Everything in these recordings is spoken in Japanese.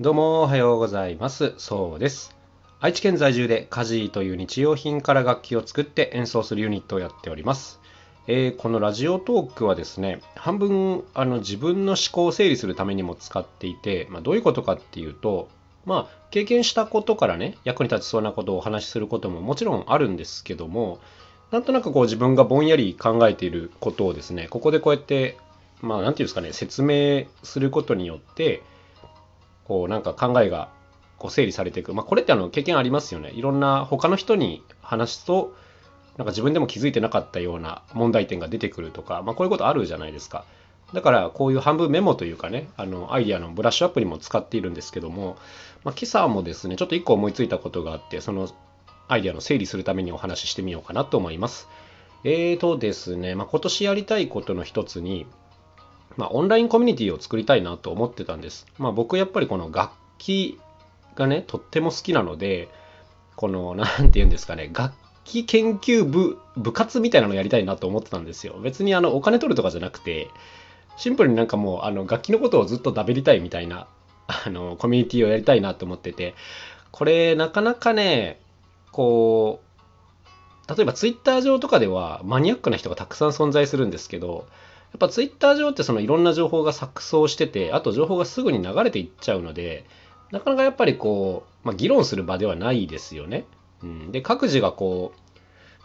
どうもおはようございます。そうです。愛知県在住でカジーという日用品から楽器を作って演奏するユニットをやっております。えーこのラジオトークはですね、半分あの自分の思考を整理するためにも使っていて、まあ、どういうことかっていうと、まあ、経験したことからね、役に立ちそうなことをお話しすることももちろんあるんですけども、なんとなくこう自分がぼんやり考えていることをですね、ここでこうやって、まあ、なんていうんですかね、説明することによって、こうなんか考えがこう整理されていく、まあ、これってあの経験ありますよね。いろんな他の人に話すとなんか自分でも気づいてなかったような問題点が出てくるとか、まあ、こういうことあるじゃないですか。だからこういう半分メモというかねあのアイデアのブラッシュアップにも使っているんですけども、まあ、今朝もですねちょっと一個思いついたことがあってそのアイデアの整理するためにお話ししてみようかなと思います。えーとですね、まあ、今年やりたいことの一つにまあ、オンラインコミュニティを作りたいなと思ってたんです。まあ、僕やっぱりこの楽器がね、とっても好きなので、この、なんて言うんですかね、楽器研究部、部活みたいなのやりたいなと思ってたんですよ。別にあの、お金取るとかじゃなくて、シンプルになんかもう、あの、楽器のことをずっとダベりたいみたいな、あの、コミュニティをやりたいなと思ってて、これ、なかなかね、こう、例えばツイッター上とかではマニアックな人がたくさん存在するんですけど、やっぱツイッター上ってそのいろんな情報が錯綜してて、あと情報がすぐに流れていっちゃうので、なかなかやっぱりこう、まあ、議論する場ではないですよね。うん、で、各自がこう、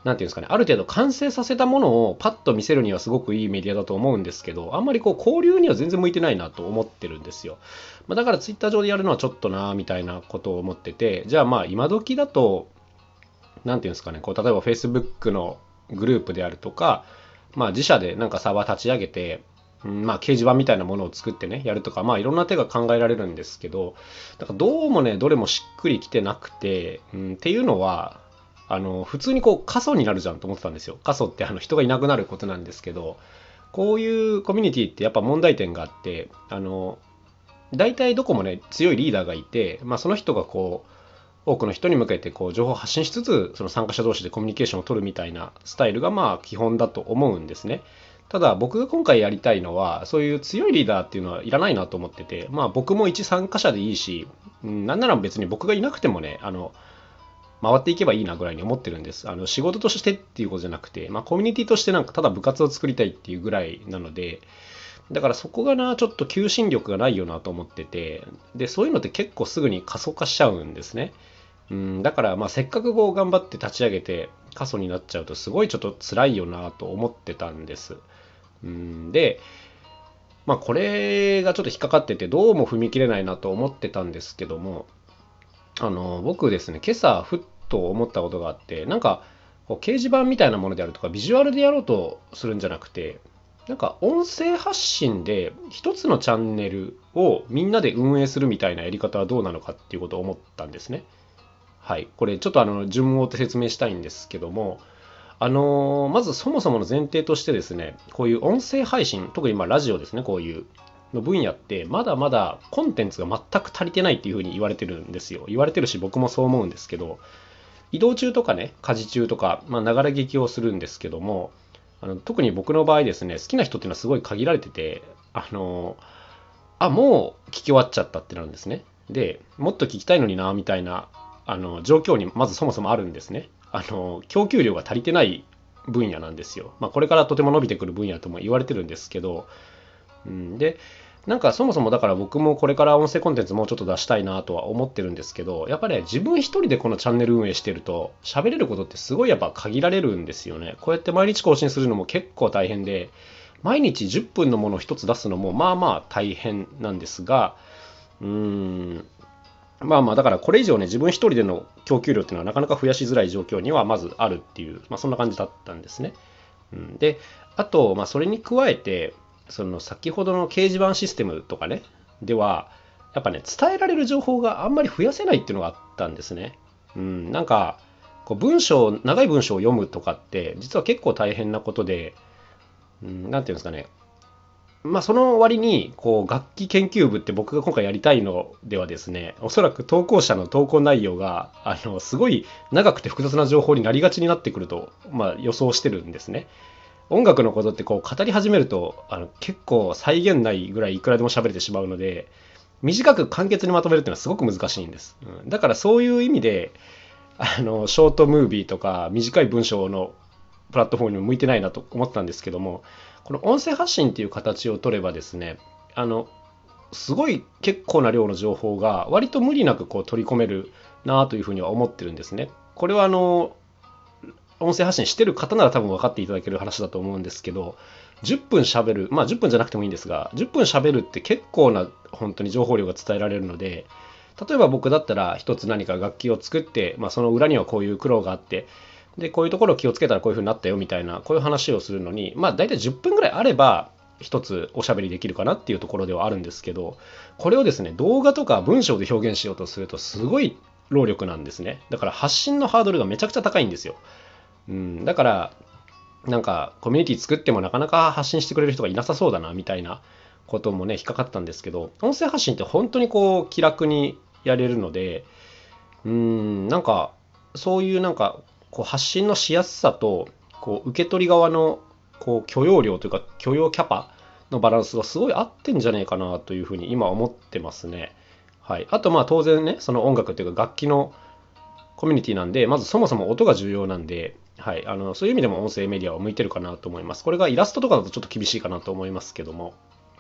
なんていうんですかね、ある程度完成させたものをパッと見せるにはすごくいいメディアだと思うんですけど、あんまりこう交流には全然向いてないなと思ってるんですよ。まあ、だからツイッター上でやるのはちょっとなみたいなことを思ってて、じゃあまあ今時だと、なんていうんですかね、こう例えば Facebook のグループであるとか、まあ、自社でなんかサーバー立ち上げて、うんまあ、掲示板みたいなものを作ってね、やるとか、まあ、いろんな手が考えられるんですけど、だからどうもね、どれもしっくりきてなくて、うん、っていうのは、あの、普通にこう、過疎になるじゃんと思ってたんですよ。過疎ってあの人がいなくなることなんですけど、こういうコミュニティってやっぱ問題点があって、あの、大体どこもね、強いリーダーがいて、まあ、その人がこう、多くの人に向けてこう情報を発信しつつその参加者同士でコミュニケーションを取るみたいなスタイルがまあ基本だと思うんですね。ただ僕が今回やりたいのはそういう強いリーダーっていうのはいらないなと思っててまあ僕も一参加者でいいしうんなんなら別に僕がいなくてもねあの回っていけばいいなぐらいに思ってるんです。あの仕事としてっていうことじゃなくて、まあ、コミュニティとしてなんかただ部活を作りたいっていうぐらいなのでだからそこがなちょっと求心力がないよなと思っててでそういうのって結構すぐに過疎化しちゃうんですね。うん、だからまあせっかくこう頑張って立ち上げて過疎になっちゃうとすごいちょっと辛いよなと思ってたんです。うん、で、まあこれがちょっと引っかかっててどうも踏み切れないなと思ってたんですけどもあの僕ですね今朝ふっと思ったことがあってなんかこう掲示板みたいなものであるとかビジュアルでやろうとするんじゃなくてなんか音声発信で一つのチャンネルをみんなで運営するみたいなやり方はどうなのかっていうことを思ったんですね。はい、これちょっとあの順を追って説明したいんですけども、あのーまずそもそもの前提としてですね、こういう音声配信、特にまラジオですね、こういうの分野って、まだまだコンテンツが全く足りてないっていうふうに言われてるんですよ。言われてるし、僕もそう思うんですけど、移動中とかね、家事中とか、まあ、ながら劇をするんですけども、あの特に僕の場合ですね、好きな人っていうのはすごい限られてて、あのあ、もう聞き終わっちゃったってなるんですね。で、もっと聞きたいのにな、みたいなあの状況にまずそもそもあるんですね。あの供給量が足りてない分野なんですよ。まあ、これからとても伸びてくる分野とも言われてるんですけど、うん、でなんかそもそもだから僕もこれから音声コンテンツもうちょっと出したいなとは思ってるんですけどやっぱり、ね、自分一人でこのチャンネル運営してると喋れることってすごいやっぱ限られるんですよね。こうやって毎日更新するのも結構大変で毎日10分のものを一つ出すのもまあまあ大変なんですがうーんまあまあだからこれ以上ね自分一人での供給量っていうのはなかなか増やしづらい状況にはまずあるっていう、まあ、そんな感じだったんですね。うん、であと、まあ、それに加えてその先ほどの掲示板システムとかねではやっぱね伝えられる情報があんまり増やせないっていうのがあったんですね。うん、なんかこう文章長い文章を読むとかって実は結構大変なことで、うん、なんていうんですかねまあ、その割にこう楽器研究部って僕が今回やりたいのではですねおそらく投稿者の投稿内容があのすごい長くて複雑な情報になりがちになってくると、まあ、予想してるんですね。音楽のことってこう語り始めるとあの結構再現ないぐらいいくらでも喋れてしまうので短く簡潔にまとめるっていうのはすごく難しいんです。うん、だからそういう意味で、あの、ショートムービーとか短い文章のプラットフォームにも向いてないなと思ったんですけども、この音声発信っていう形を取ればですね、あの、すごい結構な量の情報が割と無理なくこう取り込めるなというふうには思ってるんですね。これはあの、音声発信してる方なら多分分かっていただける話だと思うんですけど、10分喋る、まあ10分じゃなくてもいいんですが、10分喋るって結構な本当に情報量が伝えられるので、例えば僕だったら一つ何か楽器を作って、まあ、その裏にはこういう苦労があって、で、こういうところを気をつけたらこういう風になったよみたいな、こういう話をするのに、まあ大体10分ぐらいあれば、一つおしゃべりできるかなっていうところではあるんですけど、これをですね、動画とか文章で表現しようとするとすごい労力なんですね。だから発信のハードルがめちゃくちゃ高いんですよ。うん、だから、なんかコミュニティ作ってもなかなか発信してくれる人がいなさそうだなみたいなこともね、引っかかったんですけど、音声発信って本当にこう気楽にやれるので、うん、なんかそういうなんかこう発信のしやすさと、こう受け取り側のこう許容量というか許容キャパのバランスがすごい合ってんじゃねえかなというふうに今思ってますね。はい。あとまあ当然ね、その音楽というか楽器のコミュニティなんで、まずそもそも音が重要なんで、はい、あのそういう意味でも音声メディアは向いてるかなと思います。これがイラストとかだとちょっと厳しいかなと思いますけども、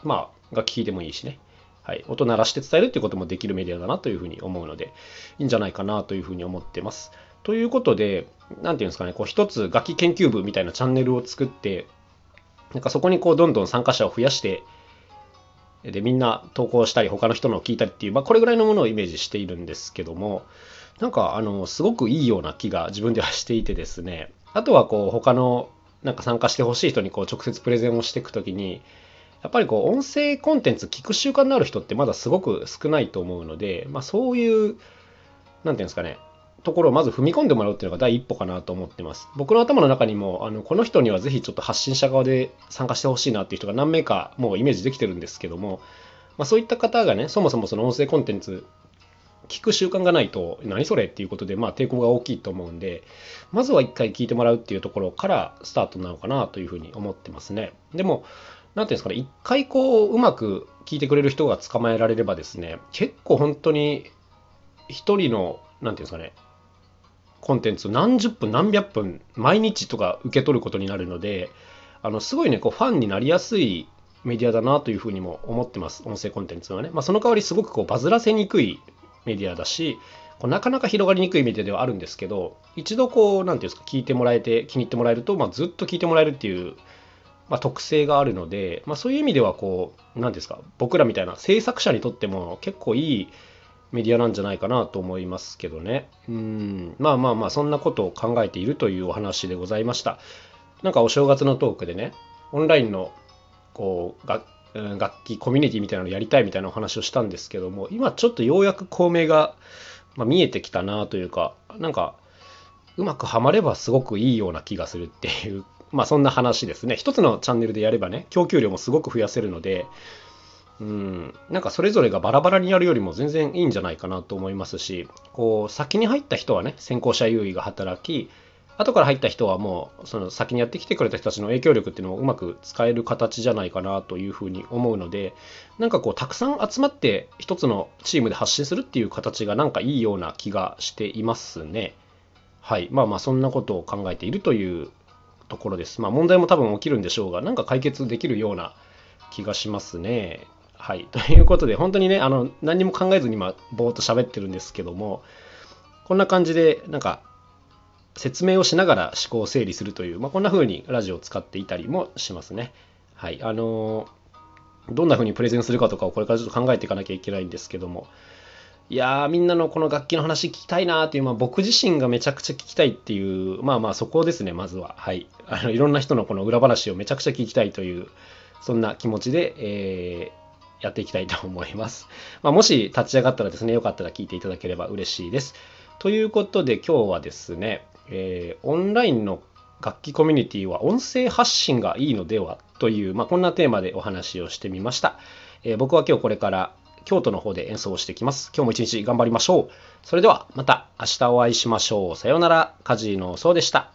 まあ、楽器でもいいしね、はい、音鳴らして伝えるっていうこともできるメディアだなというふうに思うので、いいんじゃないかなというふうに思ってます。ということで、なんていうんですかね、こう一つ楽器研究部みたいなチャンネルを作って、なんかそこにこうどんどん参加者を増やして、で、みんな投稿したり、他の人のを聞いたりっていう、まあ、これぐらいのものをイメージしているんですけども、なんか、あの、すごくいいような気が自分ではしていてですね、あとはこう、他の、なんか参加してほしい人にこう、直接プレゼンをしていくときに、やっぱりこう、音声コンテンツ聞く習慣のある人ってまだすごく少ないと思うので、まあ、そういう、なんていうんですかね、ところをまず踏み込んでもらうっていうのが第一歩かなと思ってます。僕の頭の中にも、あのこの人にはぜひちょっと発信者側で参加してほしいなっていう人が何名かもうイメージできてるんですけども、まあ、そういった方がね、そもそもその音声コンテンツ聞く習慣がないと何それっていうことで、まあ、抵抗が大きいと思うんで、まずは一回聞いてもらうっていうところからスタートなのかなというふうに思ってますね。でも、なんていうんですかね、一回こう、うまく聞いてくれる人が捕まえられればですね、結構本当に一人の、なんていうんですかね、コンテンツを何十分何百分毎日とか受け取ることになるのであのすごいねこうファンになりやすいメディアだなというふうにも思ってます音声コンテンツはね、まあ、その代わりすごくこうバズらせにくいメディアだしこうなかなか広がりにくいメディアではあるんですけど一度こう何ていうんですか聞いてもらえて気に入ってもらえると、まあ、ずっと聞いてもらえるっていうまあ、特性があるので、まあ、そういう意味ではこう何ですか僕らみたいな制作者にとっても結構いいメディアなんじゃないかなと思いますけどね。うん、まあまあまあ、そんなことを考えているというお話でございました。なんかお正月のトークでね、オンラインのこう楽楽器コミュニティみたいなのをやりたいみたいなお話をしたんですけども、今ちょっとようやく公明が、まあ、見えてきたなというか、なんかうまくはまればすごくいいような気がするっていう、まあそんな話ですね。一つのチャンネルでやればね、供給量もすごく増やせるので、うん、なんかそれぞれがバラバラにやるよりも全然いいんじゃないかなと思いますし、こう先に入った人はね、先行者優位が働き、後から入った人はもうその先にやってきてくれた人たちの影響力っていうのをうまく使える形じゃないかなというふうに思うので、なんかこうたくさん集まって一つのチームで発信するっていう形がなんかいいような気がしていますね。はい。まあまあそんなことを考えているというところです。まあ問題も多分起きるんでしょうが、なんか解決できるような気がしますね。はい。ということで、本当にね、あの、何も考えずに今、ぼーっと喋ってるんですけども、こんな感じで、なんか、説明をしながら思考を整理するという、まあ、こんな風にラジオを使っていたりもしますね。はい。あのどんな風にプレゼンするかとかをこれからちょっと考えていかなきゃいけないんですけども、いやー、みんなのこの楽器の話聞きたいなーっていう、まあ、僕自身がめちゃくちゃ聞きたいっていう、まあまあそこですね、まずは。はい。あのいろんな人のこの裏話をめちゃくちゃ聞きたいという、そんな気持ちで、えーやっていきたいと思います。まあ、もし立ち上がったらですね、よかったら聞いていただければ嬉しいです。ということで今日はですね、えー、オンラインの楽器コミュニティは音声発信がいいのではという、まあ、こんなテーマでお話をしてみました。えー、僕は今日これから京都の方で演奏してきます。今日も一日頑張りましょう。それではまた明日お会いしましょう。さようなら。カジノそうでした。